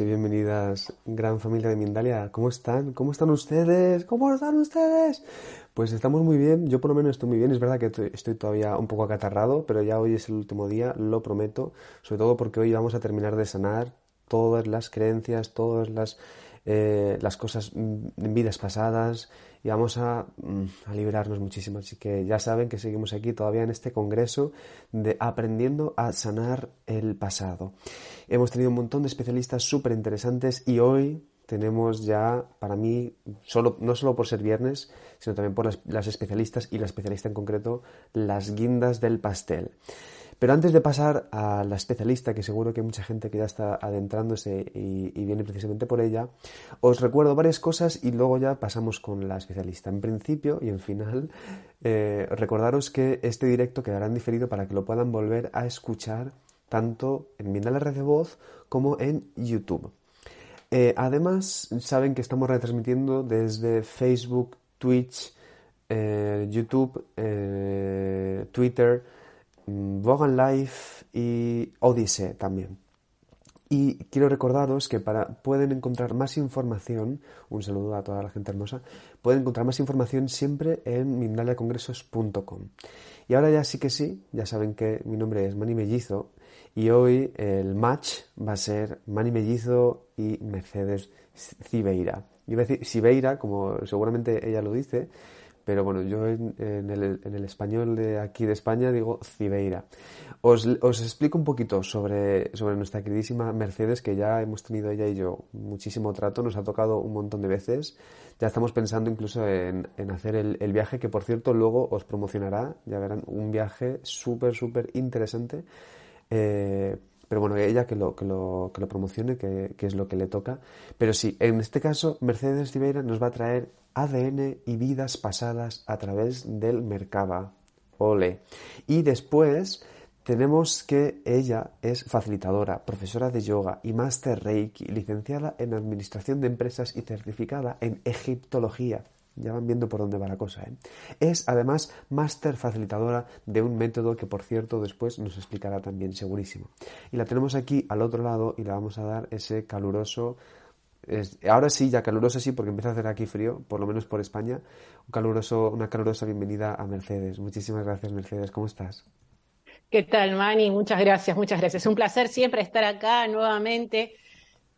Y bienvenidas, gran familia de Mindalia. ¿Cómo están? ¿Cómo están ustedes? ¿Cómo están ustedes? Pues estamos muy bien, yo por lo menos estoy muy bien. Es verdad que estoy todavía un poco acatarrado, pero ya hoy es el último día, lo prometo. Sobre todo porque hoy vamos a terminar de sanar todas las creencias, todas las, eh, las cosas en vidas pasadas y vamos a, mm, a, liberarnos muchísimo. Así que ya saben que seguimos aquí todavía en este congreso de aprendiendo a sanar el pasado. Hemos tenido un montón de especialistas súper interesantes y hoy tenemos ya, para mí, solo, no solo por ser viernes, sino también por las, las especialistas y la especialista en concreto, las guindas del pastel. Pero antes de pasar a la especialista, que seguro que hay mucha gente que ya está adentrándose y, viene precisamente por ella, os recuerdo varias cosas y luego ya pasamos con la especialista. En principio y en final, eh, recordaros que este directo quedará diferido para que lo puedan volver a escuchar tanto en Mindala Red de Voz como en YouTube. Eh, además, saben que estamos retransmitiendo desde Facebook, Twitch, eh, YouTube, Twitter, Vogan Life y Odyssey también. Y quiero recordaros que para pueden encontrar más información, un saludo a toda la gente hermosa, pueden encontrar más información siempre en mindaliacongresos.com. Y ahora ya sí que sí, ya saben que mi nombre es Mani Mellizo y hoy el match va a ser Mani Mellizo y Mercedes Cibeira. Yo voy a decir Cibeira, como seguramente ella lo dice, pero bueno, yo en, el, español de aquí de España digo Cibeira. Os, explico un poquito sobre, sobre nuestra queridísima Mercedes, que ya hemos tenido ella y yo muchísimo trato, nos ha tocado un montón de veces. Ya estamos pensando incluso en, hacer el, viaje, que por cierto luego os promocionará, ya verán, un viaje súper, súper interesante. Eh, pero bueno, ella que lo, que lo, que lo promocione, que, que, es lo que le toca. Pero sí, en este caso, Mercedes Cibeira nos va a traer ADN y vidas pasadas a través del Merkaba. Ole. Y después tenemos que ella es facilitadora, profesora de yoga y máster Reiki, licenciada en Administración de Empresas y certificada en Egiptología. Ya van viendo por dónde va la cosa. ¿eh? Es además máster facilitadora de un método que, por cierto, después nos explicará también, segurísimo. Y la tenemos aquí al otro lado y le vamos a dar ese caluroso ahora sí, ya caluroso sí, porque empieza a hacer aquí frío, por lo menos por España. Un caluroso, una calurosa bienvenida a Mercedes. Muchísimas gracias, Mercedes. ¿Cómo estás? ¿Qué tal, Mani? Muchas gracias, muchas gracias. Un placer siempre estar acá nuevamente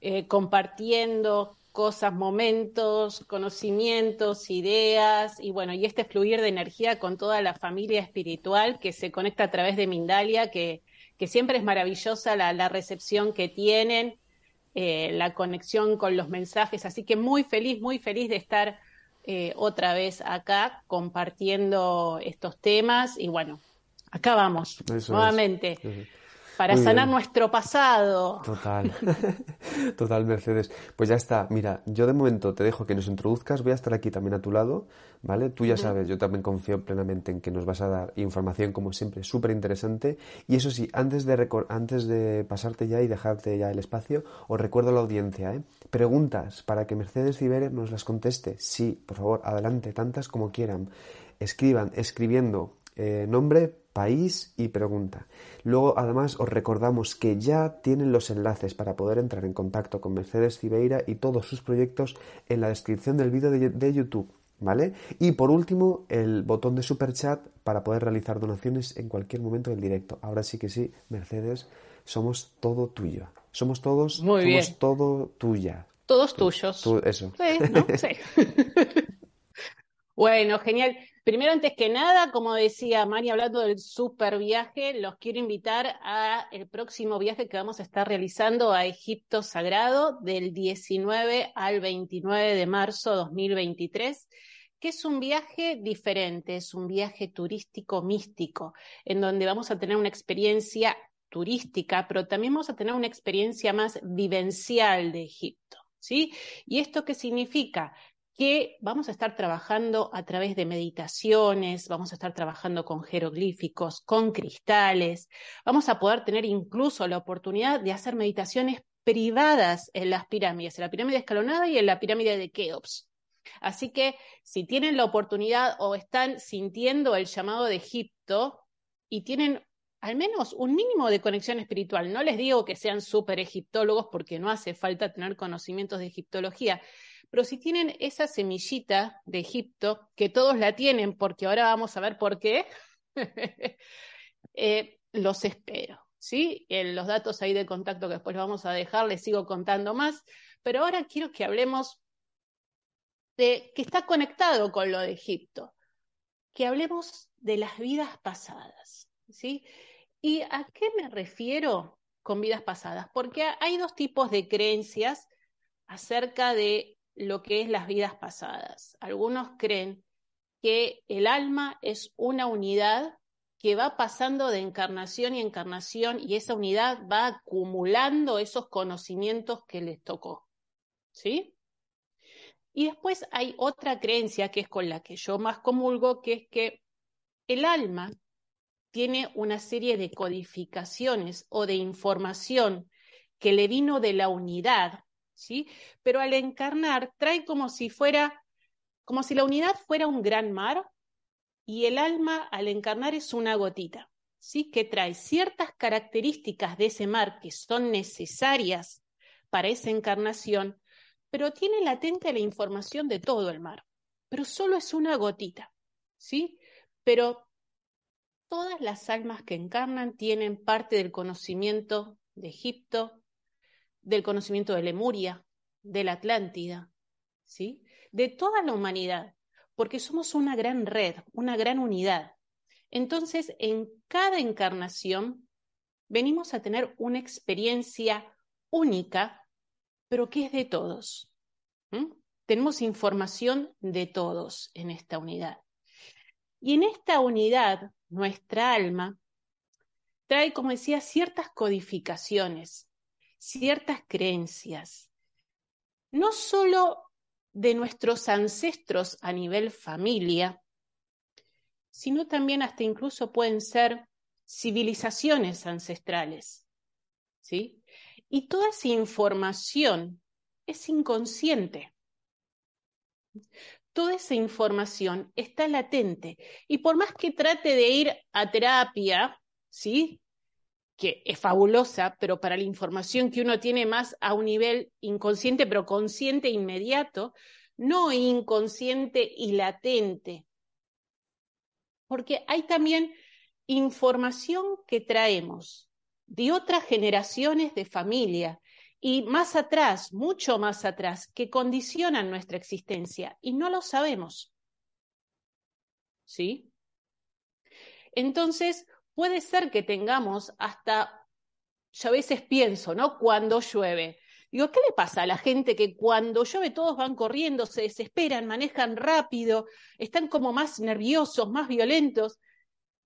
eh, compartiendo cosas, momentos, conocimientos, ideas y bueno, y este fluir de energía con toda la familia espiritual que se conecta a través de Mindalia, que, que siempre es maravillosa la, la recepción que tienen eh, la conexión con los mensajes. Así que muy feliz, muy feliz de estar eh, otra vez acá compartiendo estos temas. Y bueno, acá vamos, nuevamente para sanar nuestro pasado. Total, total, Mercedes. Pues ya está, mira, yo de momento te dejo que nos introduzcas, voy a estar aquí también a tu lado, ¿vale? Tú ya sabes, yo también confío plenamente en que nos vas a dar información, como siempre, súper interesante. Y eso sí, antes de, antes de pasarte ya y dejarte ya el espacio, os recuerdo a la audiencia, ¿eh? Preguntas para que Mercedes Cibere nos las conteste. Sí, por favor, adelante, tantas como quieran. Escriban, escribiendo eh, nombre, país y pregunta. Luego, además, os recordamos que ya tienen los enlaces para poder entrar en contacto con Mercedes Cibeira y todos sus proyectos en la descripción del vídeo de, YouTube. ¿Vale? Y por último, el botón de super chat para poder realizar donaciones en cualquier momento del directo. Ahora sí que sí, Mercedes, somos todo tuyo. Somos todos, Muy somos todo tuya. Todos tuyos. eso. Sí, ¿no? Sí. bueno, genial. Primero, antes que nada, como decía Mari, hablando del super viaje, los quiero invitar a el próximo viaje que vamos a estar realizando a Egipto Sagrado del 19 al 29 de marzo 2023 que es un viaje diferente, es un viaje turístico místico, en donde vamos a tener una experiencia turística, pero también vamos a tener una experiencia más vivencial de Egipto, ¿sí? ¿Y esto qué significa? Que vamos a estar trabajando a través de meditaciones, vamos a estar trabajando con jeroglíficos, con cristales, vamos a poder tener incluso la oportunidad de hacer meditaciones privadas en las pirámides, en la pirámide escalonada y en la pirámide de Keops. Así que si tienen la oportunidad o están sintiendo el llamado de Egipto y tienen al menos un mínimo de conexión espiritual, no les digo que sean súper egiptólogos porque no hace falta tener conocimientos de egiptología, pero si tienen esa semillita de Egipto, que todos la tienen, porque ahora vamos a ver por qué, eh, los espero. ¿sí? En los datos ahí de contacto que después vamos a dejar, les sigo contando más, pero ahora quiero que hablemos de que está conectado con lo de Egipto, que hablemos de las vidas pasadas, ¿sí? ¿Y a qué me refiero con vidas pasadas? Porque hay dos tipos de creencias acerca de lo que es las vidas pasadas. Algunos creen que el alma es una unidad que va pasando de encarnación y encarnación y esa unidad va acumulando esos conocimientos que les tocó. ¿Sí? Y después hay otra creencia que es con la que yo más comulgo, que es que el alma tiene una serie de codificaciones o de información que le vino de la unidad ¿sí? Pero al encarnar trae como si fuera, como si la unidad fuera un gran mar y el alma al encarnar es una gotita, ¿sí? Que trae ciertas características de ese mar que son necesarias para esa encarnación, pero tiene latente la información de todo el mar, pero solo es una gotita, ¿sí? Pero todas las almas que encarnan tienen parte del conocimiento de Egipto, del conocimiento de Lemuria, de la Atlántida, ¿sí? De toda la humanidad, porque somos una gran red, una gran unidad. Entonces, en cada encarnación venimos a tener una experiencia única, pero que es de todos. Tenemos información de todos en esta unidad. Y en esta unidad, nuestra alma trae, como decía, ciertas codificaciones, ciertas creencias, no solo de nuestros ancestros a nivel familia, sino también hasta incluso pueden ser civilizaciones ancestrales. ¿Sí? Y toda esa información es inconsciente. Toda esa información está latente. Y por más que trate de ir a terapia, ¿sí? Que es fabulosa, pero para la información que uno tiene más a un nivel inconsciente, pero consciente inmediato, no inconsciente y latente. Porque hay también información que traemos de otras generaciones de familia y más atrás, mucho más atrás, que condicionan nuestra existencia y no lo sabemos. ¿Sí? Entonces, puede ser que tengamos hasta, yo a veces pienso, ¿no? Cuando llueve. Digo, ¿qué le pasa a la gente que cuando llueve todos van corriendo, se desesperan, manejan rápido, están como más nerviosos, más violentos?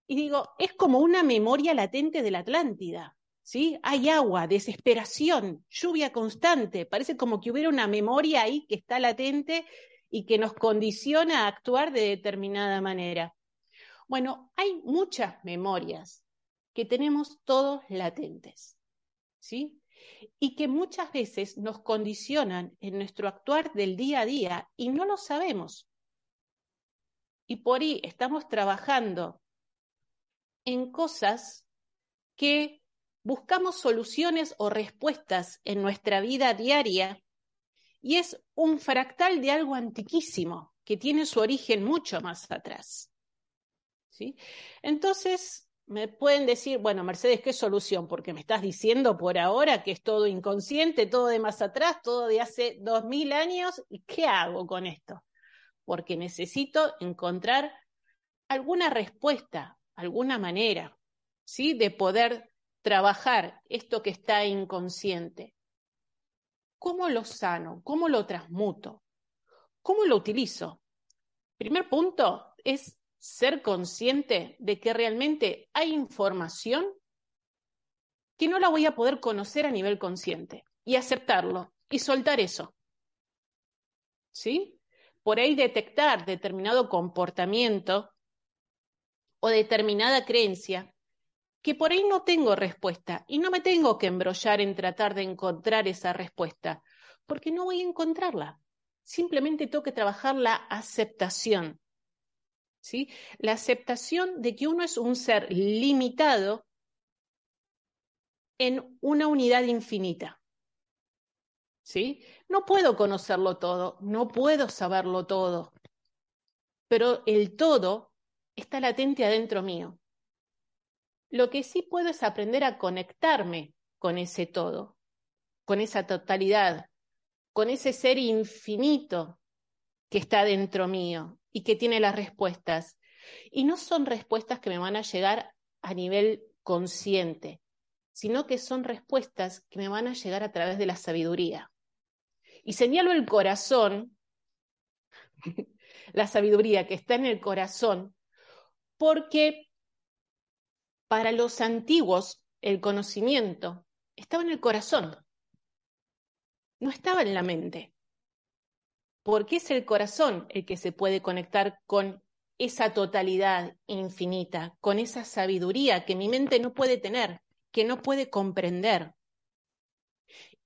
Y digo, es como una memoria latente de la Atlántida, ¿sí? Hay agua, desesperación, lluvia constante, parece como que hubiera una memoria ahí que está latente y que nos condiciona a actuar de determinada manera. Bueno, hay muchas memorias que tenemos todos latentes, ¿sí? Y que muchas veces nos condicionan en nuestro actuar del día a día y no lo sabemos. Y por ahí estamos trabajando en cosas que buscamos soluciones o respuestas en nuestra vida diaria y es un fractal de algo antiquísimo que tiene su origen mucho más atrás. Entonces, me pueden decir, bueno, Mercedes, ¿qué solución? Porque me estás diciendo por ahora que es todo inconsciente, todo de más atrás, todo de hace dos mil años, ¿y qué hago con esto? Porque necesito encontrar alguna respuesta, alguna manera, ¿sí? De poder trabajar esto que está inconsciente. ¿Cómo lo sano? ¿Cómo lo transmuto? ¿Cómo lo utilizo? Primer punto es ser consciente de que realmente hay información que no la voy a poder conocer a nivel consciente y aceptarlo y soltar eso. ¿Sí? Por ahí detectar determinado comportamiento o determinada creencia que por ahí no tengo respuesta y no me tengo que embrollar en tratar de encontrar esa respuesta, porque no voy a encontrarla. Simplemente tengo que trabajar la aceptación. ¿Sí? La aceptación de que uno es un ser limitado en una unidad infinita. ¿Sí? No puedo conocerlo todo, no puedo saberlo todo, pero el todo está latente adentro mío. Lo que sí puedo es aprender a conectarme con ese todo, con esa totalidad, con ese ser infinito que está dentro mío y que tiene las respuestas. Y no son respuestas que me van a llegar a nivel consciente, sino que son respuestas que me van a llegar a través de la sabiduría. Y señalo el corazón, la sabiduría que está en el corazón, porque para los antiguos el conocimiento estaba en el corazón, no estaba en la mente porque es el corazón el que se puede conectar con esa totalidad infinita, con esa sabiduría que mi mente no puede tener, que no puede comprender.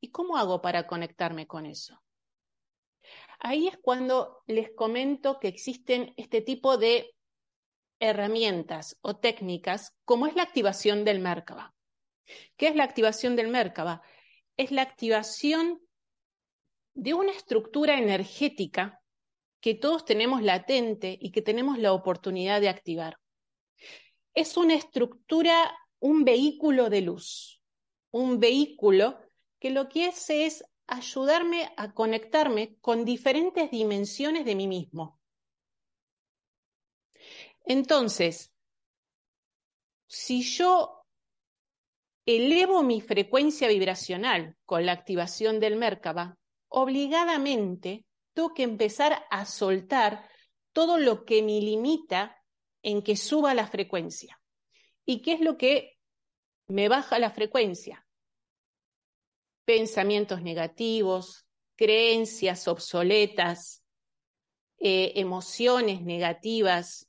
¿Y cómo hago para conectarme con eso? Ahí es cuando les comento que existen este tipo de herramientas o técnicas, como es la activación del Merkaba. ¿Qué es la activación del Merkaba? Es la activación de una estructura energética que todos tenemos latente y que tenemos la oportunidad de activar. Es una estructura, un vehículo de luz, un vehículo que lo que hace es ayudarme a conectarme con diferentes dimensiones de mí mismo. Entonces, si yo elevo mi frecuencia vibracional con la activación del Merkaba, obligadamente tengo que empezar a soltar todo lo que me limita en que suba la frecuencia. ¿Y qué es lo que me baja la frecuencia? Pensamientos negativos, creencias obsoletas, eh, emociones negativas,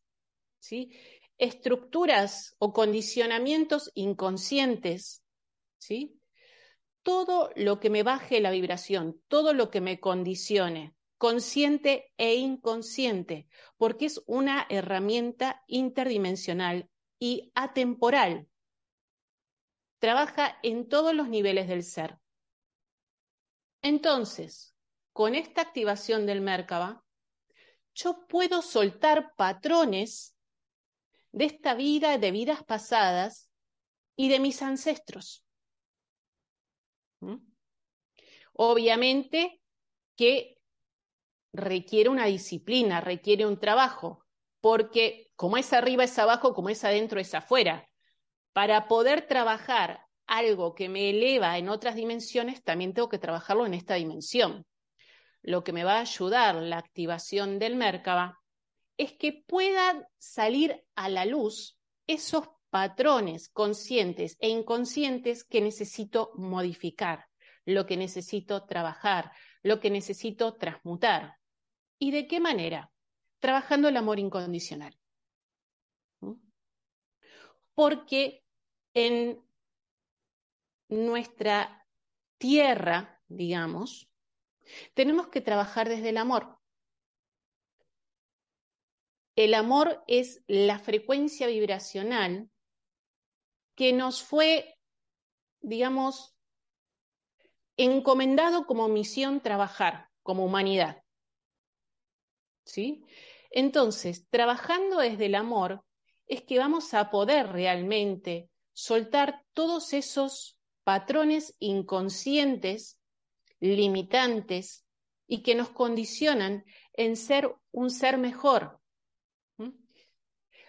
¿sí? estructuras o condicionamientos inconscientes, ¿sí? Todo lo que me baje la vibración, todo lo que me condicione, consciente e inconsciente, porque es una herramienta interdimensional y atemporal. Trabaja en todos los niveles del ser. Entonces, con esta activación del Merkaba, yo puedo soltar patrones de esta vida, de vidas pasadas y de mis ancestros. Obviamente que requiere una disciplina, requiere un trabajo, porque como es arriba es abajo, como es adentro es afuera. Para poder trabajar algo que me eleva en otras dimensiones, también tengo que trabajarlo en esta dimensión. Lo que me va a ayudar la activación del Merkaba es que puedan salir a la luz esos patrones conscientes e inconscientes que necesito modificar lo que necesito trabajar, lo que necesito transmutar. ¿Y de qué manera? Trabajando el amor incondicional. ¿Mm? Porque en nuestra tierra, digamos, tenemos que trabajar desde el amor. El amor es la frecuencia vibracional que nos fue, digamos, encomendado como misión trabajar como humanidad. ¿Sí? Entonces, trabajando desde el amor, es que vamos a poder realmente soltar todos esos patrones inconscientes, limitantes y que nos condicionan en ser un ser mejor.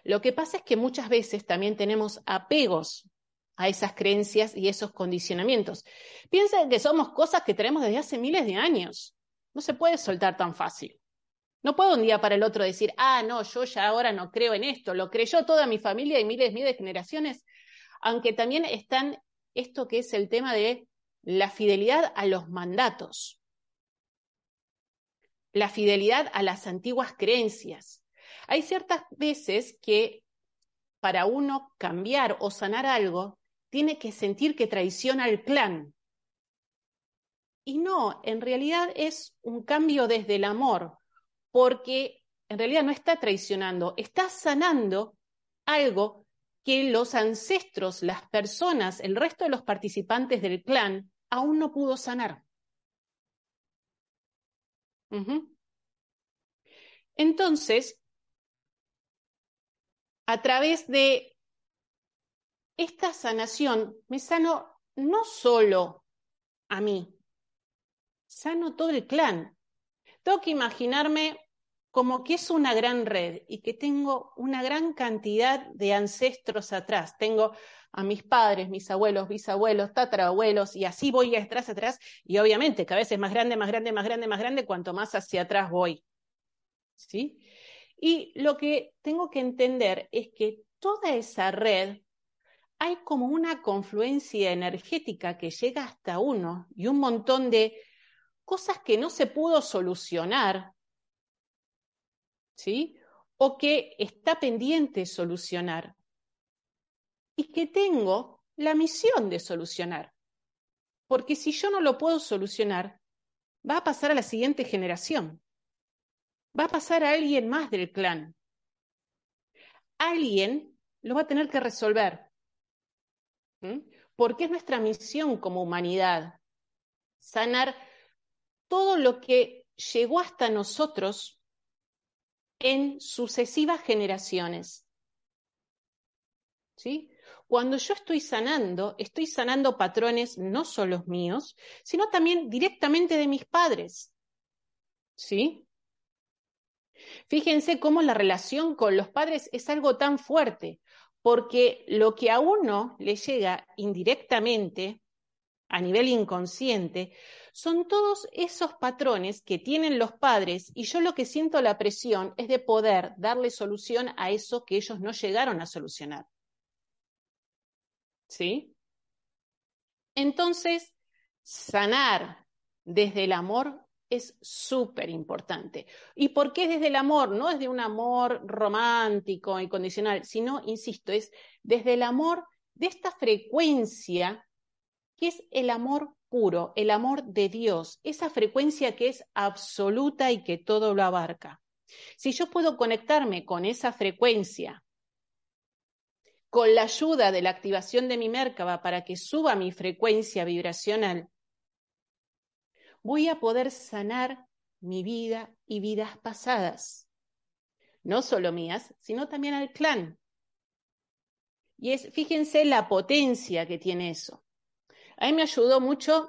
Lo que pasa es que muchas veces también tenemos apegos a esas creencias y esos condicionamientos. Piensen que somos cosas que tenemos desde hace miles de años. No se puede soltar tan fácil. No puedo un día para el otro decir, ah, no, yo ya ahora no creo en esto. Lo creyó toda mi familia y miles, miles de generaciones. Aunque también están esto que es el tema de la fidelidad a los mandatos, la fidelidad a las antiguas creencias. Hay ciertas veces que para uno cambiar o sanar algo, tiene que sentir que traiciona al clan. Y no, en realidad es un cambio desde el amor, porque en realidad no está traicionando, está sanando algo que los ancestros, las personas, el resto de los participantes del clan aún no pudo sanar. Entonces, a través de esta sanación, me sano no solo a mí, sano todo el clan. Tengo que imaginarme como que es una gran red y que tengo una gran cantidad de ancestros atrás. Tengo a mis padres, mis abuelos, bisabuelos, tatarabuelos, y así voy atrás, atrás, y obviamente cada vez es más grande, más grande, más grande, más grande, cuanto más hacia atrás voy. ¿Sí? Y lo que tengo que entender es que toda esa red hay como una confluencia energética que llega hasta uno y un montón de cosas que no se pudo solucionar, ¿sí? O que está pendiente solucionar y que tengo la misión de solucionar. Porque si yo no lo puedo solucionar, va a pasar a la siguiente generación va a pasar a alguien más del clan. Alguien lo va a tener que resolver. Porque es nuestra misión como humanidad sanar todo lo que llegó hasta nosotros en sucesivas generaciones. ¿Sí? Cuando yo estoy sanando, estoy sanando patrones no solo míos, sino también directamente de mis padres. ¿Sí? Fíjense cómo la relación con los padres es algo tan fuerte, porque lo que a uno le llega indirectamente, a nivel inconsciente, son todos esos patrones que tienen los padres y yo lo que siento la presión es de poder darle solución a eso que ellos no llegaron a solucionar. ¿Sí? Entonces, sanar desde el amor es súper importante. ¿Y por qué desde el amor? No es de un amor romántico y condicional, sino, insisto, es desde el amor de esta frecuencia que es el amor puro, el amor de Dios, esa frecuencia que es absoluta y que todo lo abarca. Si yo puedo conectarme con esa frecuencia, con la ayuda de la activación de mi Merkaba para que suba mi frecuencia vibracional, voy a poder sanar mi vida y vidas pasadas. No solo mías, sino también al clan. Y es, fíjense la potencia que tiene eso. A mí me ayudó mucho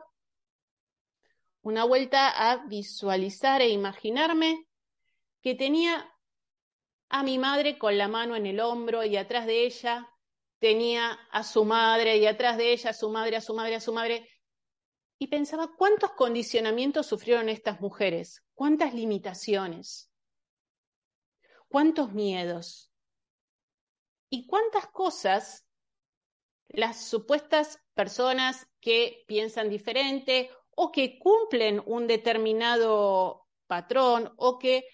una vuelta a visualizar e imaginarme que tenía a mi madre con la mano en el hombro y atrás de ella tenía a su madre y atrás de ella a su madre, a su madre, a su madre y pensaba cuántos condicionamientos sufrieron estas mujeres, cuántas limitaciones, cuántos miedos y cuántas cosas las supuestas personas que piensan diferente o que cumplen un determinado patrón o que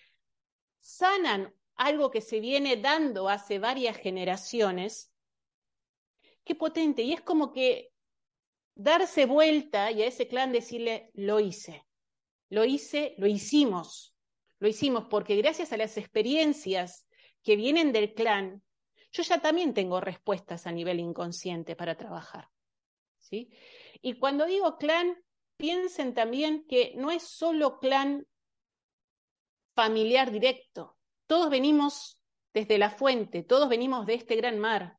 sanan algo que se viene dando hace varias generaciones, qué potente. Y es como que darse vuelta y a ese clan decirle, lo hice, lo hice, lo hicimos, lo hicimos, porque gracias a las experiencias que vienen del clan, yo ya también tengo respuestas a nivel inconsciente para trabajar. ¿sí? Y cuando digo clan, piensen también que no es solo clan familiar directo. Todos venimos desde la fuente, todos venimos de este gran mar.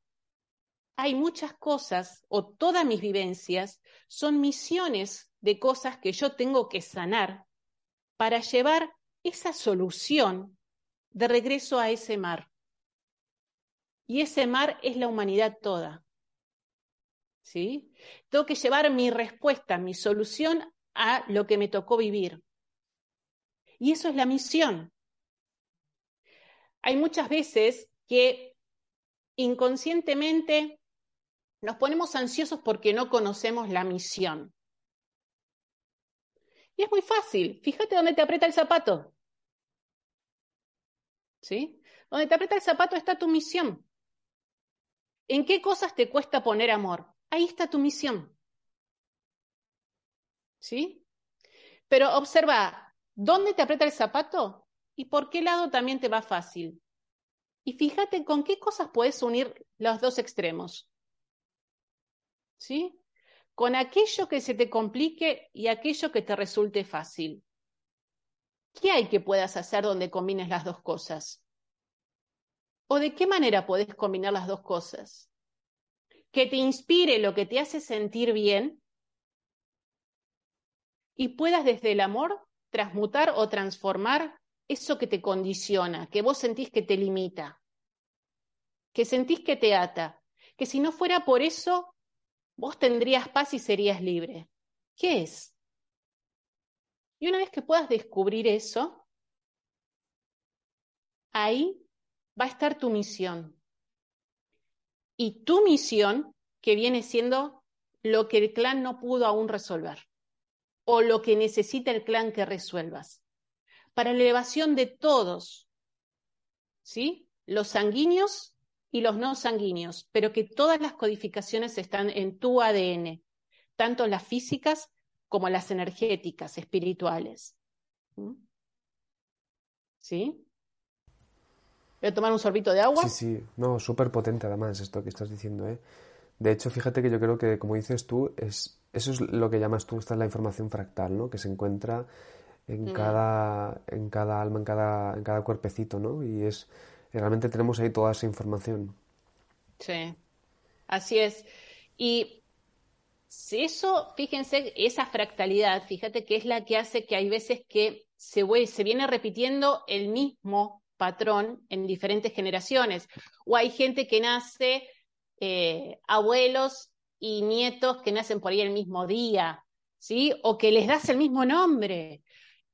Hay muchas cosas, o todas mis vivencias, son misiones de cosas que yo tengo que sanar para llevar esa solución de regreso a ese mar. Y ese mar es la humanidad toda. ¿Sí? Tengo que llevar mi respuesta, mi solución a lo que me tocó vivir. Y eso es la misión. Hay muchas veces que inconscientemente nos ponemos ansiosos porque no conocemos la misión. Y es muy fácil. Fíjate dónde te aprieta el zapato. ¿Sí? Donde te aprieta el zapato está tu misión. ¿En qué cosas te cuesta poner amor? Ahí está tu misión. ¿Sí? Pero observa, ¿dónde te aprieta el zapato? ¿Y por qué lado también te va fácil? Y fíjate con qué cosas puedes unir los dos extremos. ¿Sí? Con aquello que se te complique y aquello que te resulte fácil. ¿Qué hay que puedas hacer donde combines las dos cosas? ¿O de qué manera puedes combinar las dos cosas? Que te inspire lo que te hace sentir bien y puedas desde el amor transmutar o transformar eso que te condiciona, que vos sentís que te limita, que sentís que te ata, que si no fuera por eso, vos tendrías paz y serías libre. ¿Qué es? Y una vez que puedas descubrir eso, ahí va a estar tu misión. Y tu misión, que viene siendo lo que el clan no pudo aún resolver, o lo que necesita el clan que resuelvas, para la elevación de todos, ¿sí? Los sanguíneos y los no sanguíneos, pero que todas las codificaciones están en tu ADN, tanto las físicas como las energéticas, espirituales. ¿Mm? ¿Sí? Voy a tomar un sorbito de agua. Sí, sí, no, súper potente además esto que estás diciendo, ¿eh? De hecho, fíjate que yo creo que, como dices tú, es, eso es lo que llamas tú, esta es la información fractal, ¿no? Que se encuentra en, mm. cada, en cada alma, en cada, en cada cuerpecito, ¿no? Y es, realmente tenemos ahí toda esa información. Sí, así es. Y si eso, fíjense, esa fractalidad, fíjate que es la que hace que hay veces que se, se viene repitiendo el mismo patrón en diferentes generaciones. O hay gente que nace, eh, abuelos y nietos que nacen por ahí el mismo día, ¿sí? O que les das el mismo nombre.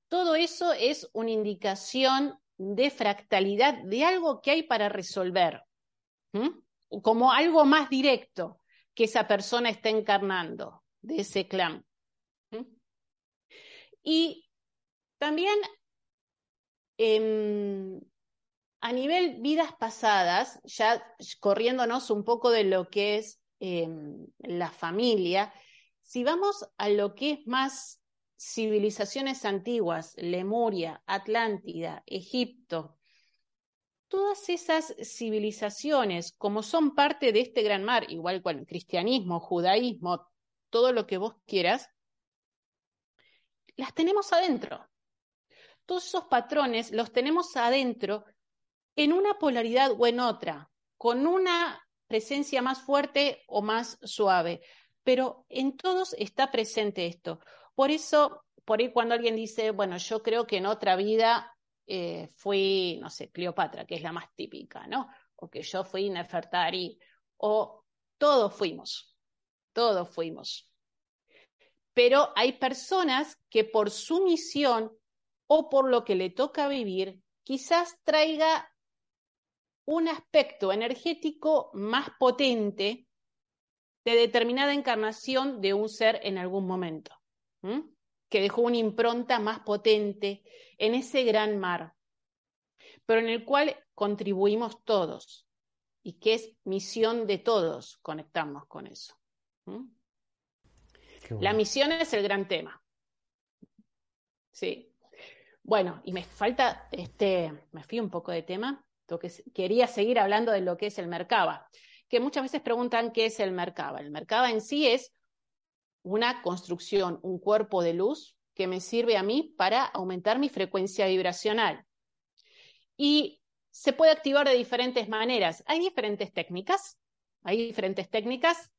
Todo eso es una indicación de fractalidad de algo que hay para resolver, como algo más directo que esa persona está encarnando de ese clan. Y también em, a nivel vidas pasadas, ya corriéndonos un poco de lo que es em, la familia, si vamos a lo que es más civilizaciones antiguas, Lemuria, Atlántida, Egipto, todas esas civilizaciones, como son parte de este gran mar, igual con cristianismo, judaísmo, todo lo que vos quieras, las tenemos adentro. Todos esos patrones los tenemos adentro en una polaridad o en otra, con una presencia más fuerte o más suave. Pero en todos está presente esto. Por eso, por ahí cuando alguien dice, bueno, yo creo que en otra vida eh, fui, no sé, Cleopatra, que es la más típica, ¿no? O que yo fui Nefertari, o todos fuimos, todos fuimos. Pero hay personas que por su misión o por lo que le toca vivir, quizás traiga un aspecto energético más potente de determinada encarnación de un ser en algún momento, que dejó una impronta más potente en ese gran mar, pero en el cual contribuimos todos y que es misión de todos conectarnos con eso. La misión es el gran tema. Sí. Bueno, y me falta, este, me fui un poco de tema, quería seguir hablando de lo que es el Merkaba, que muchas veces preguntan qué es el Merkaba. El Merkaba en sí es una construcción, un cuerpo de luz que me sirve a mí para aumentar mi frecuencia vibracional. y se puede activar de diferentes maneras. Hay diferentes técnicas, hay diferentes técnicas.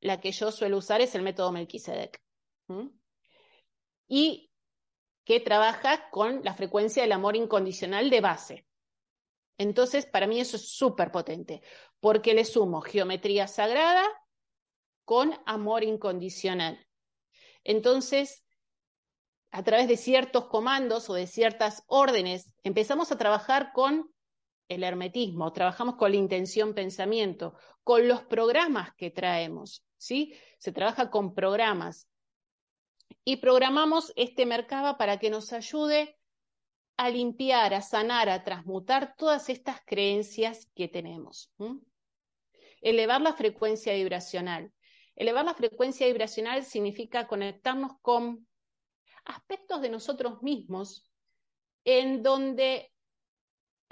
La que yo suelo usar es el método Melquisedec. Y que trabaja con la frecuencia del amor incondicional de base. Entonces, para mí eso es súper potente, porque le sumo geometría sagrada con amor incondicional. Entonces, a través de ciertos comandos o de ciertas órdenes, empezamos a trabajar con el hermetismo, trabajamos con la intención pensamiento, con los programas que traemos, ¿sí? Se trabaja con programas. Y programamos este mercado para que nos ayude a limpiar, a sanar, a transmutar todas estas creencias que tenemos. Elevar la frecuencia vibracional. Elevar la frecuencia vibracional significa conectarnos con aspectos de nosotros mismos en donde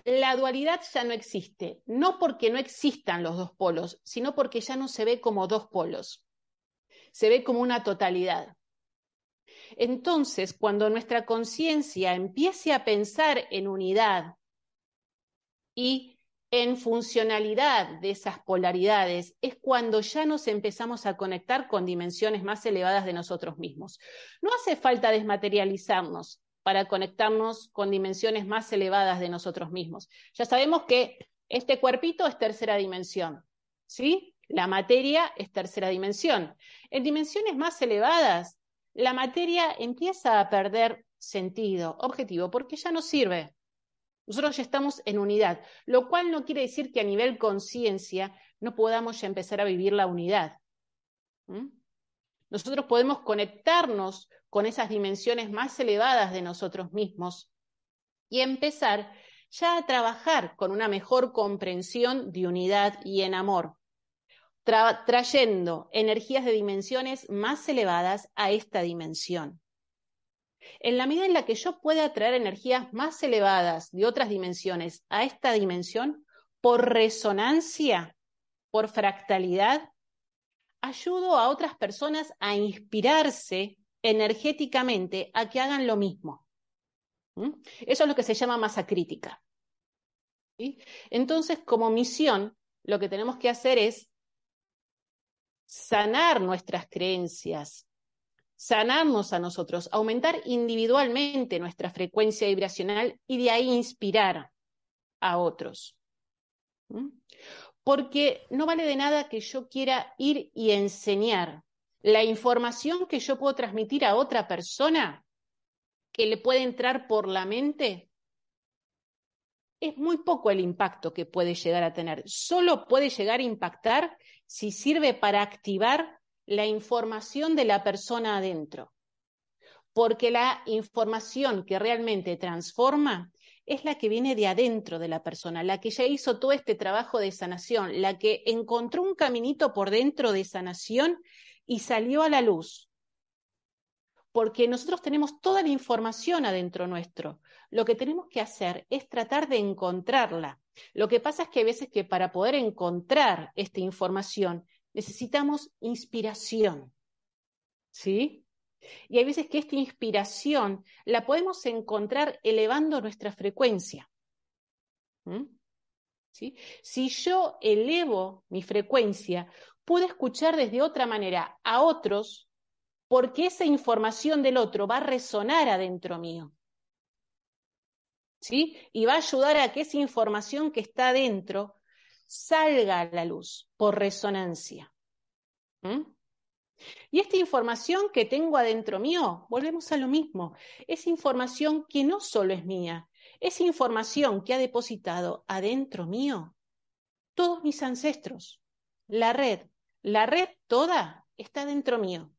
la dualidad ya no existe, no porque no existan los dos polos, sino porque ya no se ve como dos polos, se ve como una totalidad. Entonces, cuando nuestra conciencia empiece a pensar en unidad y en funcionalidad de esas polaridades, es cuando ya nos empezamos a conectar con dimensiones más elevadas de nosotros mismos. No hace falta desmaterializarnos, para conectarnos con dimensiones más elevadas de nosotros mismos. Ya sabemos que este cuerpito es tercera dimensión, ¿sí? La materia es tercera dimensión. En dimensiones más elevadas, la materia empieza a perder sentido, objetivo, porque ya no sirve. Nosotros ya estamos en unidad, lo cual no quiere decir que a nivel conciencia no podamos ya empezar a vivir la unidad. Nosotros podemos conectarnos con esas dimensiones más elevadas de nosotros mismos y empezar ya a trabajar con una mejor comprensión de unidad y en amor, trayendo energías de dimensiones más elevadas a esta dimensión. En la medida en la que yo pueda traer energías más elevadas de otras dimensiones a esta dimensión, por resonancia, por fractalidad, ayudo a otras personas a inspirarse energéticamente a que hagan lo mismo. ¿Mm? Eso es lo que se llama masa crítica. Entonces, como misión, lo que tenemos que hacer es sanar nuestras creencias, sanarnos a nosotros, aumentar individualmente nuestra frecuencia vibracional y de ahí inspirar a otros. Porque no vale de nada que yo quiera ir y enseñar la información que yo puedo transmitir a otra persona que le puede entrar por la mente, es muy poco el impacto que puede llegar a tener. Solo puede llegar a impactar si sirve para activar la información de la persona adentro. Porque la información que realmente transforma es la que viene de adentro de la persona, la que ya hizo todo este trabajo de sanación, la que encontró un caminito por dentro de sanación y salió a la luz. Porque nosotros tenemos toda la información adentro nuestro. Lo que tenemos que hacer es tratar de encontrarla. Lo que pasa es que hay veces que para poder encontrar esta información necesitamos inspiración. ¿Sí? Y hay veces que esta inspiración la podemos encontrar elevando nuestra frecuencia. ¿Sí? Si yo elevo mi frecuencia, puedo escuchar desde otra manera a otros porque esa información del otro va a resonar adentro mío. ¿Sí? Y va a ayudar a que esa información que está adentro salga a la luz por resonancia. ¿Mm? Y esta información que tengo adentro mío, volvemos a lo mismo, es información que no solo es mía, es información que ha depositado adentro mío todos mis ancestros, la red, la red toda está dentro mío.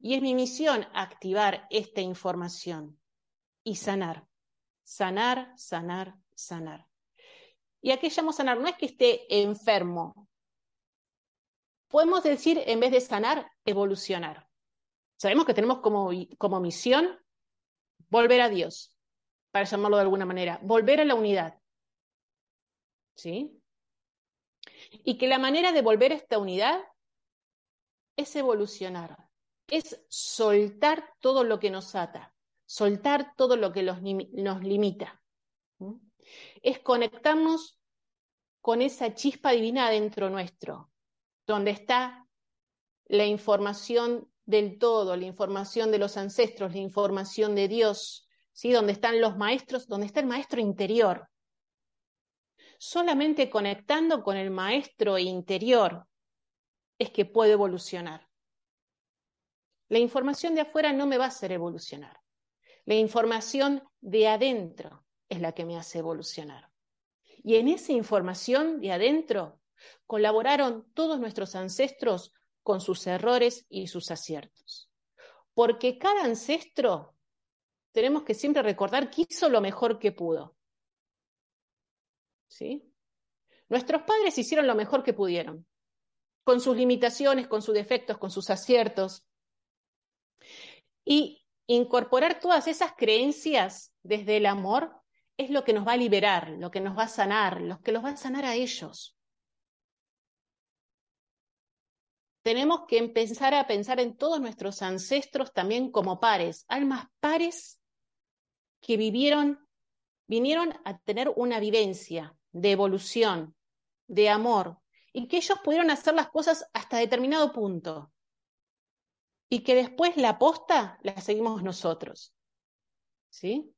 Y es mi misión activar esta información y sanar, sanar, sanar, sanar. ¿Y a qué llamo sanar? No es que esté enfermo. Podemos decir, en vez de sanar, evolucionar. Sabemos que tenemos como, como misión volver a Dios, para llamarlo de alguna manera, volver a la unidad. ¿Sí? Y que la manera de volver a esta unidad es evolucionar, es soltar todo lo que nos ata, soltar todo lo que nos limita. Es conectarnos con esa chispa divina dentro nuestro, donde está la información del todo, la información de los ancestros, la información de Dios, ¿sí? donde están los maestros, donde está el maestro interior. Solamente conectando con el maestro interior es que puedo evolucionar. La información de afuera no me va a hacer evolucionar. La información de adentro es la que me hace evolucionar. Y en esa información de adentro colaboraron todos nuestros ancestros con sus errores y sus aciertos. Porque cada ancestro tenemos que siempre recordar que hizo lo mejor que pudo. ¿Sí? Nuestros padres hicieron lo mejor que pudieron, con sus limitaciones, con sus defectos, con sus aciertos. Y incorporar todas esas creencias desde el amor es lo que nos va a liberar, lo que nos va a sanar, lo que los va a sanar a ellos. tenemos que empezar a pensar en todos nuestros ancestros también como pares, almas pares que vivieron, vinieron a tener una vivencia de evolución, de amor, y que ellos pudieron hacer las cosas hasta determinado punto. Y que después la posta la seguimos nosotros. ¿Sí?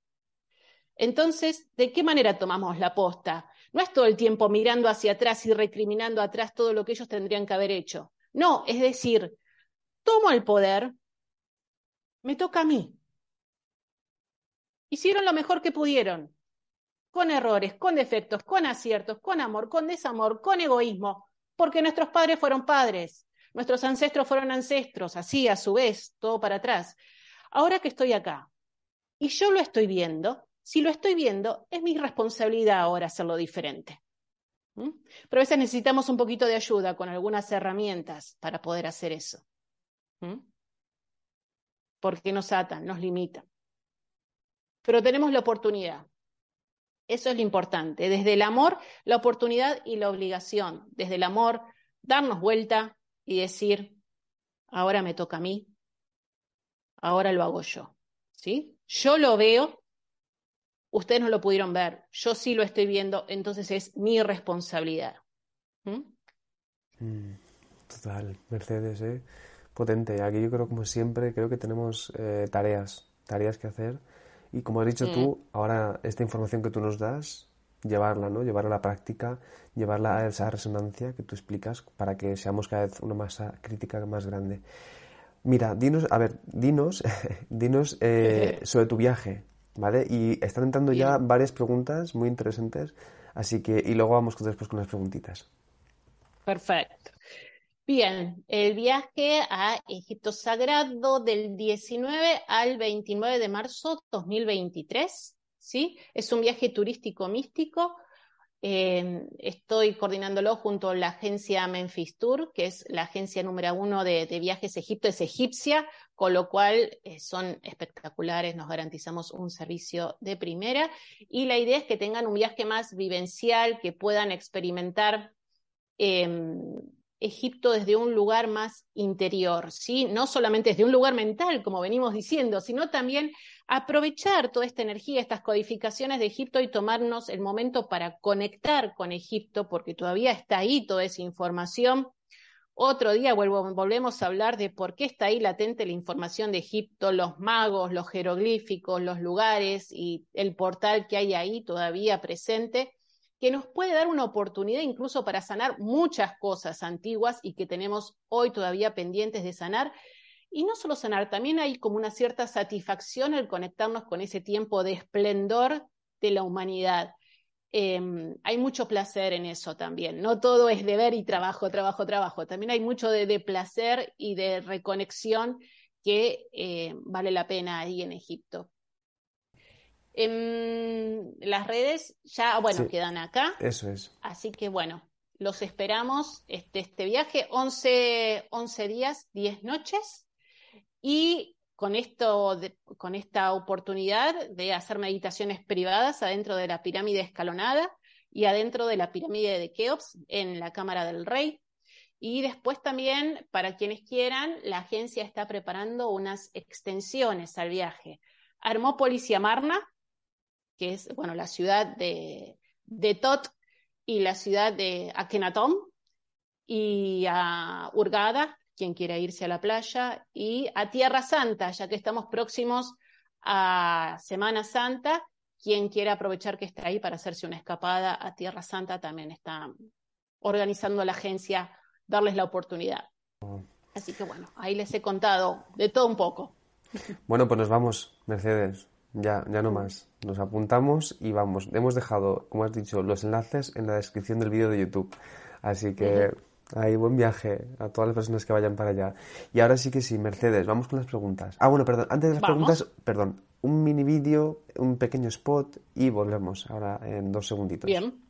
Entonces, ¿de qué manera tomamos la posta? No es todo el tiempo mirando hacia atrás y recriminando atrás todo lo que ellos tendrían que haber hecho. No, es decir, tomo el poder, me toca a mí. Hicieron lo mejor que pudieron, con errores, con defectos, con aciertos, con amor, con desamor, con egoísmo, porque nuestros padres fueron padres, nuestros ancestros fueron ancestros, así a su vez, todo para atrás. Ahora que estoy acá y yo lo estoy viendo, si lo estoy viendo, es mi responsabilidad ahora hacerlo diferente. Pero a veces necesitamos un poquito de ayuda con algunas herramientas para poder hacer eso. Porque nos atan, nos limitan. Pero tenemos la oportunidad. Eso es lo importante. Desde el amor, la oportunidad y la obligación. Desde el amor, darnos vuelta y decir, ahora me toca a mí, ahora lo hago yo. ¿Sí? Yo lo veo, Ustedes no lo pudieron ver, yo sí lo estoy viendo, entonces es mi responsabilidad. ¿Mm? Mm, total, Mercedes, ¿eh? potente. Aquí yo creo, como siempre, creo que tenemos eh, tareas, tareas que hacer. Y como has dicho tú, mm. ahora esta información que tú nos das, llevarla, ¿no? Llevarla a la práctica, llevarla a esa resonancia que tú explicas para que seamos cada vez una masa crítica más grande. Mira, dinos, a ver, dinos, dinos eh, sobre tu viaje. ¿Vale? Y están entrando ya varias preguntas muy interesantes, así que, y luego vamos después con las preguntitas. Perfecto. Bien, el viaje a Egipto Sagrado del 19 al 29 de marzo 2023, ¿sí? Es un viaje turístico místico Em, estoy coordinándolo junto a la agencia Memphis Tour, que es la agencia número uno de, viajes a Egipto, es egipcia, con lo cual eh, son espectaculares, nos garantizamos un servicio de primera. Y la idea es que tengan un viaje más vivencial, que puedan experimentar em, Egipto desde un lugar más interior, ¿sí? No solamente desde un lugar mental, como venimos diciendo, sino también aprovechar toda esta energía, estas codificaciones de Egipto y tomarnos el momento para conectar con Egipto, porque todavía está ahí toda esa información. Otro día volvemos a hablar de por qué está ahí latente la información de Egipto, los magos, los jeroglíficos, los lugares y el portal que hay ahí todavía presente que nos puede dar una oportunidad incluso para sanar muchas cosas antiguas y que tenemos hoy todavía pendientes de sanar. Y no solo sanar, también hay como una cierta satisfacción al conectarnos con ese tiempo de esplendor de la humanidad. Em, hay mucho placer en eso también. No todo es deber y trabajo, trabajo, trabajo. También hay mucho de, placer y de reconexión que eh, vale la pena ahí en Egipto. En las redes ya, bueno, quedan acá. Eso es. Así que bueno, los esperamos este, este viaje, 11, 11 días, 10 noches. Y con, esto, con esta oportunidad de hacer meditaciones privadas adentro de la pirámide escalonada y adentro de la pirámide de Keops en la Cámara del Rey. Y después también, para quienes quieran, la agencia está preparando unas extensiones al viaje. Armópolis y Amarna, que es, bueno, la ciudad de, de Tot y la ciudad de Akhenaton, y a Hurgada, quien quiera irse a la playa, y a Tierra Santa, ya que estamos próximos a Semana Santa, quien quiera aprovechar que está ahí para hacerse una escapada a Tierra Santa también está organizando la agencia darles la oportunidad. Así que bueno, ahí les he contado de todo un poco. Bueno, pues nos vamos, Mercedes. Ya, ya no más. Nos apuntamos y vamos. Hemos dejado, como has dicho, los enlaces en la descripción del vídeo de YouTube. Así que ahí buen viaje a todas las personas que vayan para allá. Y ahora sí que sí, Mercedes, vamos con las preguntas. Ah, bueno, perdón, antes de las preguntas, perdón, un mini vídeo, un pequeño spot y volvemos ahora en dos segunditos. Bien.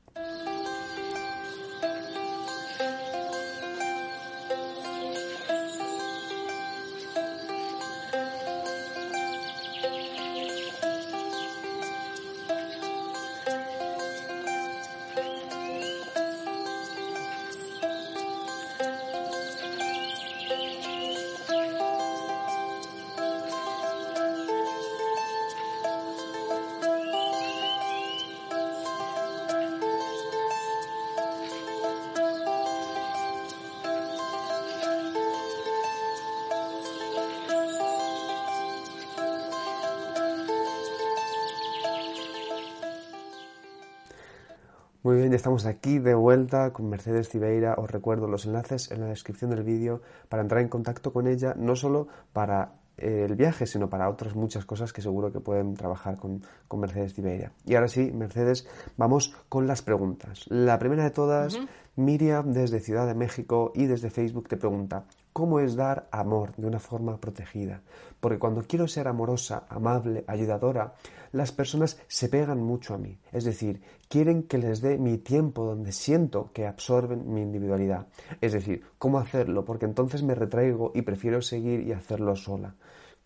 Estamos aquí de vuelta con Mercedes Cibeira. Os recuerdo los enlaces en la descripción del vídeo para entrar en contacto con ella, no solo para eh, el viaje, sino para otras muchas cosas que seguro que pueden trabajar con, Mercedes Cibeira. Y ahora sí, Mercedes, vamos con las preguntas. La primera de todas, Miriam desde Ciudad de México y desde Facebook te pregunta, ¿cómo es dar amor de una forma protegida? Porque cuando quiero ser amorosa, amable, ayudadora, las personas se pegan mucho a mí. Es decir, quieren que les dé mi tiempo donde siento que absorben mi individualidad. Es decir, ¿cómo hacerlo? Porque entonces me retraigo y prefiero seguir y hacerlo sola.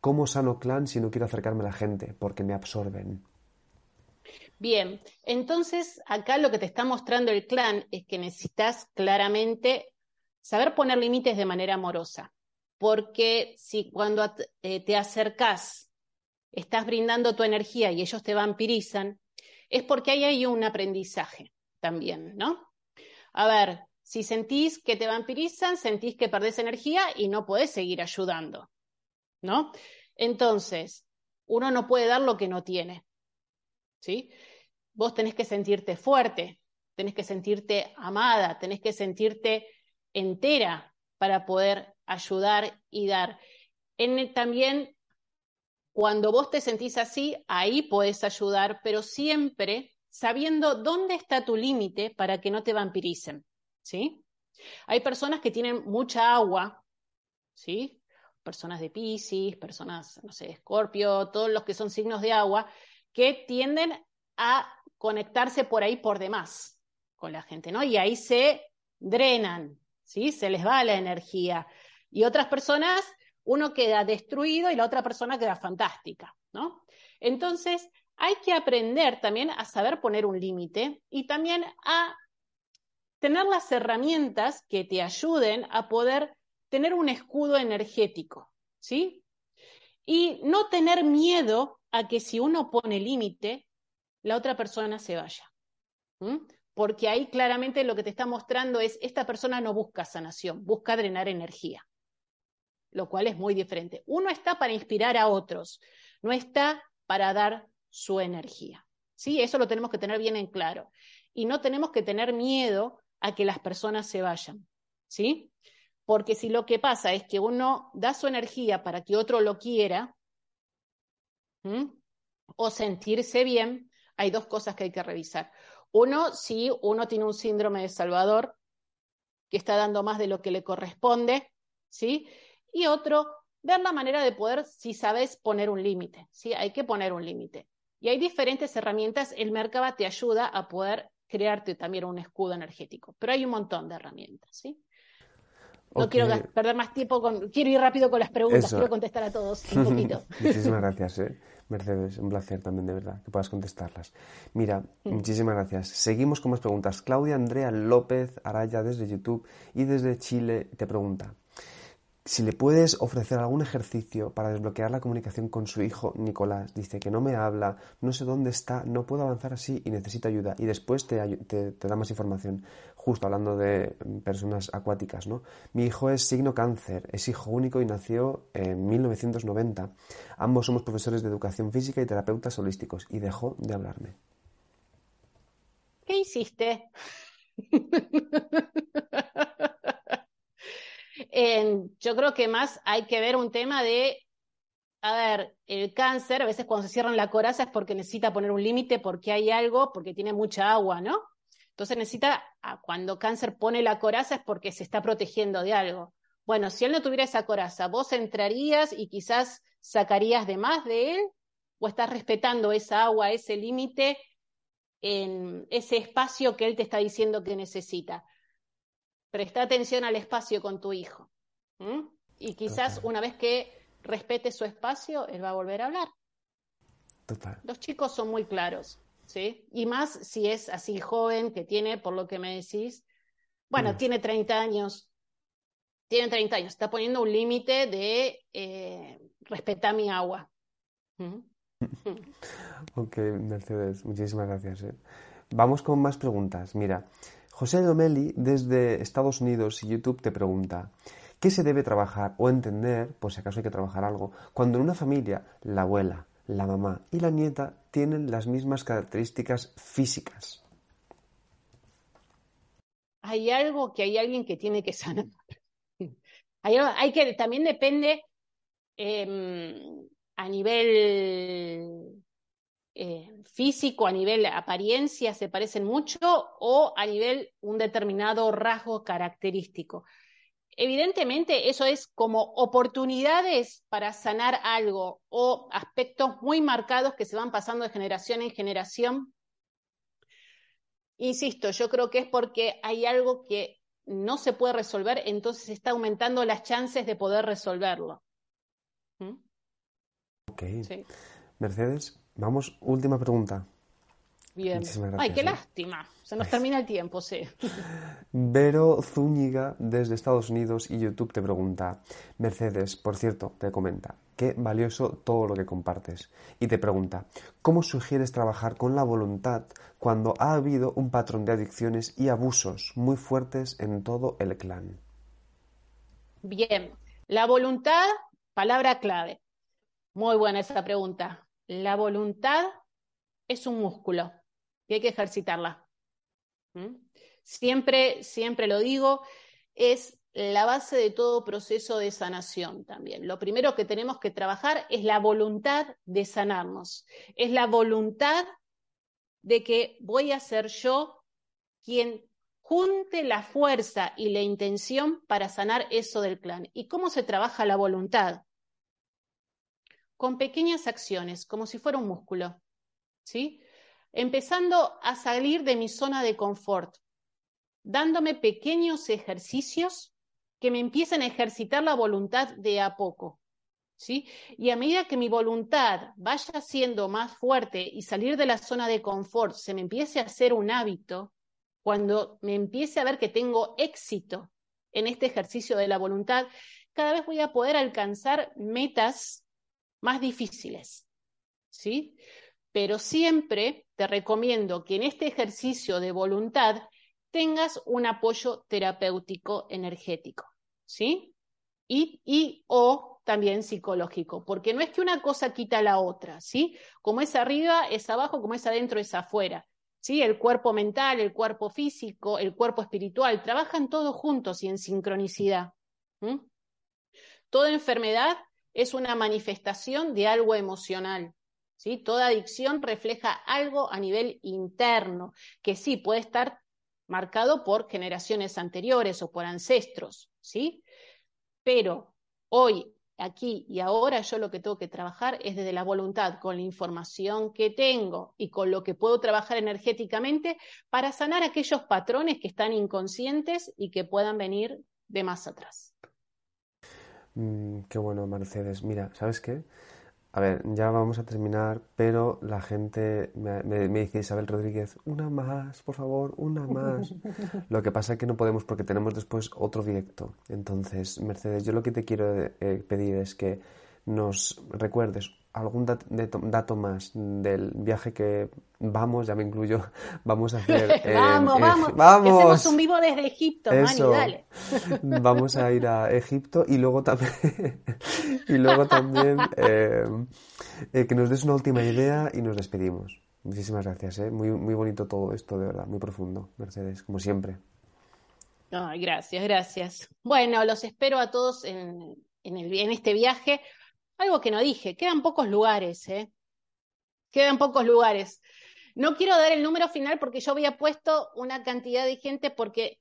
¿Cómo sano clan si no quiero acercarme a la gente? Porque me absorben. Bien, entonces acá lo que te está mostrando el clan es que necesitas claramente saber poner límites de manera amorosa. Porque si cuando eh, te acercas estás brindando tu energía y ellos te vampirizan, es porque hay ahí un aprendizaje también, ¿no? A ver, si sentís que te vampirizan, sentís que perdés energía y no podés seguir ayudando, ¿no? Entonces, uno no puede dar lo que no tiene, ¿sí? Vos tenés que sentirte fuerte, tenés que sentirte amada, tenés que sentirte entera para poder ayudar y dar. También cuando vos te sentís así, ahí podés ayudar, pero siempre sabiendo dónde está tu límite para que no te vampiricen, ¿sí? Hay personas que tienen mucha agua, ¿sí? Personas de Pisces, personas, no sé, Escorpio, todos los que son signos de agua, que tienden a conectarse por ahí por demás con la gente, ¿no? Y ahí se drenan, ¿sí? Se les va la energía. Y otras personas uno queda destruido y la otra persona queda fantástica, ¿no? Entonces, hay que aprender también a saber poner un límite y también a tener las herramientas que te ayuden a poder tener un escudo energético, ¿sí? Y no tener miedo a que si uno pone límite, la otra persona se vaya. Porque ahí claramente lo que te está mostrando es, esta persona no busca sanación, busca drenar energía lo cual es muy diferente. Uno está para inspirar a otros, no está para dar su energía. ¿Sí? Eso lo tenemos que tener bien en claro. Y no tenemos que tener miedo a que las personas se vayan. ¿Sí? Porque si lo que pasa es que uno da su energía para que otro lo quiera, o sentirse bien, hay dos cosas que hay que revisar. Uno, si uno tiene un síndrome de Salvador, que está dando más de lo que le corresponde, ¿sí? Y otro, ver la manera de poder, si sabes poner un límite, ¿sí? Hay que poner un límite. Y hay diferentes herramientas, el Merkaba te ayuda a poder crearte también un escudo energético, pero hay un montón de herramientas, ¿sí? No quiero perder más tiempo, con, quiero ir rápido con las preguntas, quiero contestar a todos un poquito. muchísimas gracias, ¿eh? Mercedes, un placer también, de verdad, que puedas contestarlas. Mira, muchísimas gracias. Seguimos con más preguntas. Claudia Andrea López Araya desde YouTube y desde Chile te pregunta, si le puedes ofrecer algún ejercicio para desbloquear la comunicación con su hijo Nicolás, dice que no me habla, no sé dónde está, no puedo avanzar así y necesita ayuda. Y después te, te, da más información, justo hablando de personas acuáticas, ¿no? Mi hijo es signo cáncer, es hijo único y nació en 1990. Ambos somos profesores de educación física y terapeutas holísticos y dejó de hablarme. ¿Qué hiciste? yo creo que más hay que ver un tema de, a ver, el cáncer, a veces cuando se cierran la coraza es porque necesita poner un límite, porque hay algo, porque tiene mucha agua, ¿no? Entonces necesita, ah, cuando cáncer pone la coraza es porque se está protegiendo de algo. Bueno, si él no tuviera esa coraza, ¿vos entrarías y quizás sacarías de más de él? ¿O estás respetando esa agua, ese límite en ese espacio que él te está diciendo que necesita? Presta atención al espacio con tu hijo. Y quizás una vez que respete su espacio, él va a volver a hablar. Total. Los chicos son muy claros, ¿sí? Y más si es así joven, que tiene, por lo que me decís, bueno, mm. tiene 30 años, tiene 30 años, está poniendo un límite de eh, respetar mi agua. ok, Mercedes, muchísimas gracias. ¿eh? Vamos con más preguntas. Mira, José Domeli desde Estados Unidos y YouTube te pregunta, ¿qué se debe trabajar o entender, por si acaso hay que trabajar algo, cuando en una familia la abuela, la mamá y la nieta tienen las mismas características físicas? Hay algo que hay alguien que tiene que sanar. hay, que, también depende em, a nivel eh, físico, a nivel apariencia, se parecen mucho o a nivel un determinado rasgo característico. Evidentemente, eso es como oportunidades para sanar algo o aspectos muy marcados que se van pasando de generación en generación. Insisto, yo creo que es porque hay algo que no se puede resolver, entonces está aumentando las chances de poder resolverlo. ¿Mm? Ok. Mercedes, Vamos, última pregunta. Bien. Ay, qué ¿eh? lástima. Se nos termina el tiempo, sí. Vero Zúñiga, desde Estados Unidos y YouTube, te pregunta. Mercedes, por cierto, te comenta. Qué valioso todo lo que compartes. Y te pregunta, ¿cómo sugieres trabajar con la voluntad cuando ha habido un patrón de adicciones y abusos muy fuertes en todo el clan? Bien, la voluntad, palabra clave. Muy buena esa pregunta la voluntad es un músculo y hay que ejercitarla. Siempre, siempre lo digo, es la base de todo proceso de sanación también. Lo primero que tenemos que trabajar es la voluntad de sanarnos, es la voluntad de que voy a ser yo quien junte la fuerza y la intención para sanar eso del clan. ¿Y cómo se trabaja la voluntad? con pequeñas acciones, como si fuera un músculo, ¿sí? Empezando a salir de mi zona de confort, dándome pequeños ejercicios que me empiecen a ejercitar la voluntad de a poco, ¿sí? Y a medida que mi voluntad vaya siendo más fuerte y salir de la zona de confort se me empiece a hacer un hábito, cuando me empiece a ver que tengo éxito en este ejercicio de la voluntad, cada vez voy a poder alcanzar metas más difíciles, ¿sí? Pero siempre te recomiendo que en este ejercicio de voluntad tengas un apoyo terapéutico energético, ¿sí? Y, y o también psicológico, porque no es que una cosa quita la otra, ¿sí? Como es arriba, es abajo, como es adentro, es afuera. ¿Sí? El cuerpo mental, el cuerpo físico, el cuerpo espiritual, trabajan todos juntos y en sincronicidad. Toda enfermedad es una manifestación de algo emocional. ¿Sí? Toda adicción refleja algo a nivel interno, que sí puede estar marcado por generaciones anteriores o por ancestros, ¿sí? Pero hoy, aquí y ahora yo lo que tengo que trabajar es desde la voluntad, con la información que tengo y con lo que puedo trabajar energéticamente para sanar aquellos patrones que están inconscientes y que puedan venir de más atrás. Mm, qué bueno, Mercedes. Mira, ¿sabes qué? A ver, ya vamos a terminar, pero la gente me, me, dice Isabel Rodríguez, una más, por favor, una más. lo que pasa es que no podemos porque tenemos después otro directo. Entonces, Mercedes, yo lo que te quiero eh, pedir es que nos recuerdes algún dato, más del viaje que vamos, ya me incluyo, vamos a hacer. vamos, vamos, vamos. hacemos un vivo desde Egipto, Mani, dale. vamos a ir a Egipto y luego también, y luego también eh, eh, que nos des una última idea y nos despedimos. Muchísimas gracias, ¿eh? muy, muy bonito todo esto, de verdad, muy profundo, Mercedes, como siempre. Ay, gracias, gracias. Bueno, los espero a todos en, en, el, en este viaje. Algo que no dije, quedan pocos lugares, ¿eh? Quedan pocos lugares. No quiero dar el número final porque yo había puesto una cantidad de gente porque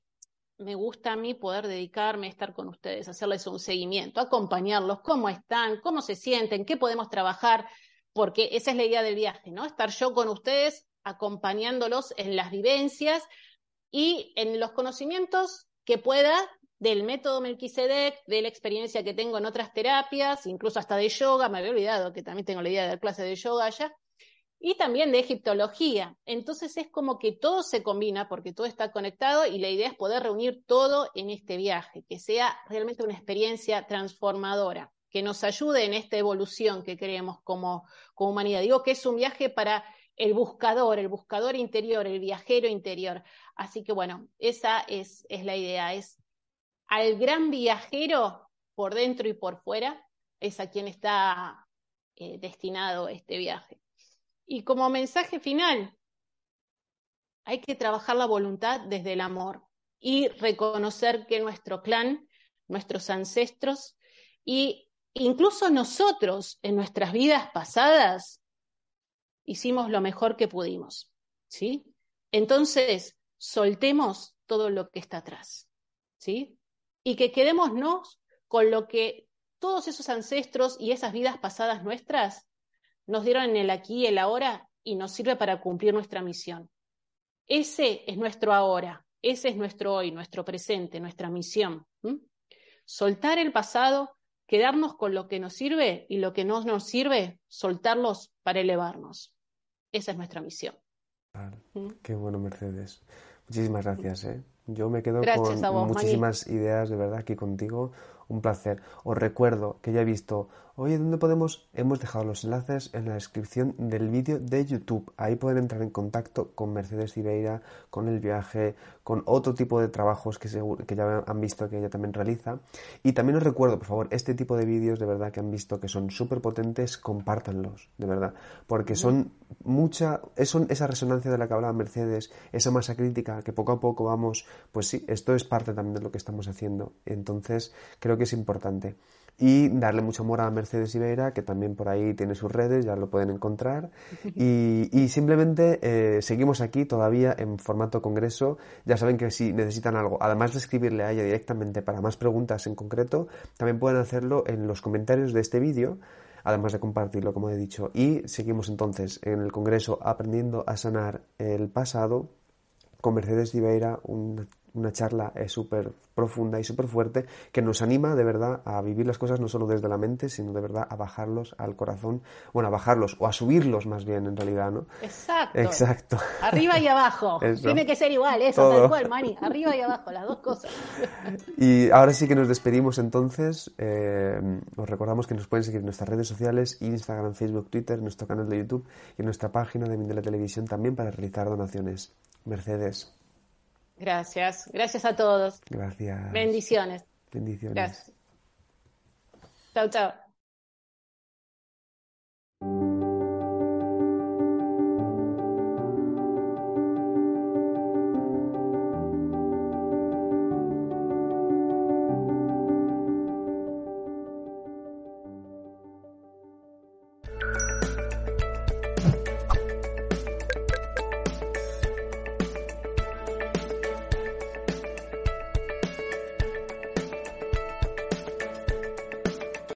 me gusta a mí poder dedicarme a estar con ustedes, hacerles un seguimiento, acompañarlos, cómo están, cómo se sienten, qué podemos trabajar, porque esa es la idea del viaje, ¿no? Estar yo con ustedes acompañándolos en las vivencias y en los conocimientos que pueda del método Melquisedec, de la experiencia que tengo en otras terapias, incluso hasta de yoga, me había olvidado que también tengo la idea de dar clase de yoga allá, y también de egiptología. Entonces es como que todo se combina porque todo está conectado y la idea es poder reunir todo en este viaje, que sea realmente una experiencia transformadora, que nos ayude en esta evolución que creemos como, como humanidad. Digo que es un viaje para el buscador, el buscador interior, el viajero interior. Así que bueno, esa es, es la idea, es al gran viajero por dentro y por fuera, es a quien está eh, destinado este viaje. Y como mensaje final, hay que trabajar la voluntad desde el amor y reconocer que nuestro clan, nuestros ancestros y incluso nosotros en nuestras vidas pasadas hicimos lo mejor que pudimos, ¿sí? Entonces, soltemos todo lo que está atrás, ¿sí? Y que quedémonos con lo que todos esos ancestros y esas vidas pasadas nuestras nos dieron en el aquí y el ahora y nos sirve para cumplir nuestra misión. Ese es nuestro ahora, ese es nuestro hoy, nuestro presente, nuestra misión. Soltar el pasado, quedarnos con lo que nos sirve y lo que no nos sirve, soltarlos para elevarnos. Esa es nuestra misión. Qué bueno, Mercedes. Muchísimas gracias. ¿eh? Yo me quedo con muchísimas ideas de verdad aquí contigo. Un placer. Os recuerdo que ya he visto Oye, ¿dónde podemos? Hemos dejado los enlaces en la descripción del vídeo de YouTube. Ahí pueden entrar en contacto con Mercedes Ibeira, con el viaje, con otro tipo de trabajos que, que ya han visto que ella también realiza. Y también os recuerdo, por favor, este tipo de vídeos de verdad que han visto que son súper potentes, compártanlos, de verdad. Porque son mucha, son esa resonancia de la que hablaba Mercedes, esa masa crítica que poco a poco vamos, pues sí, esto es parte también de lo que estamos haciendo. Entonces, creo que es importante y darle mucho amor a Mercedes Ibeira, que también por ahí tiene sus redes, ya lo pueden encontrar. Y, simplemente eh, seguimos aquí todavía en formato congreso. Ya saben que si necesitan algo, además de escribirle a ella directamente para más preguntas en concreto, también pueden hacerlo en los comentarios de este vídeo además de compartirlo, como he dicho. Y seguimos entonces en el Congreso aprendiendo a sanar el pasado con Mercedes Ibeira, un una charla es súper profunda y súper fuerte que nos anima de verdad a vivir las cosas no solo desde la mente, sino de verdad a bajarlos al corazón, bueno, a bajarlos o a subirlos más bien en realidad, ¿no? Exacto. Exacto. Arriba y abajo. Tiene que ser igual, eso, tal cual, Mani. Arriba y abajo, las dos cosas. Y ahora sí que nos despedimos entonces. Eh, os recordamos que nos pueden seguir en nuestras redes sociales, Instagram, Facebook, Twitter, nuestro canal de YouTube y en nuestra página de Mindela Televisión también para realizar donaciones. Mercedes. Gracias. Gracias a todos. Gracias. Bendiciones. Bendiciones. Gracias. Chao, chao.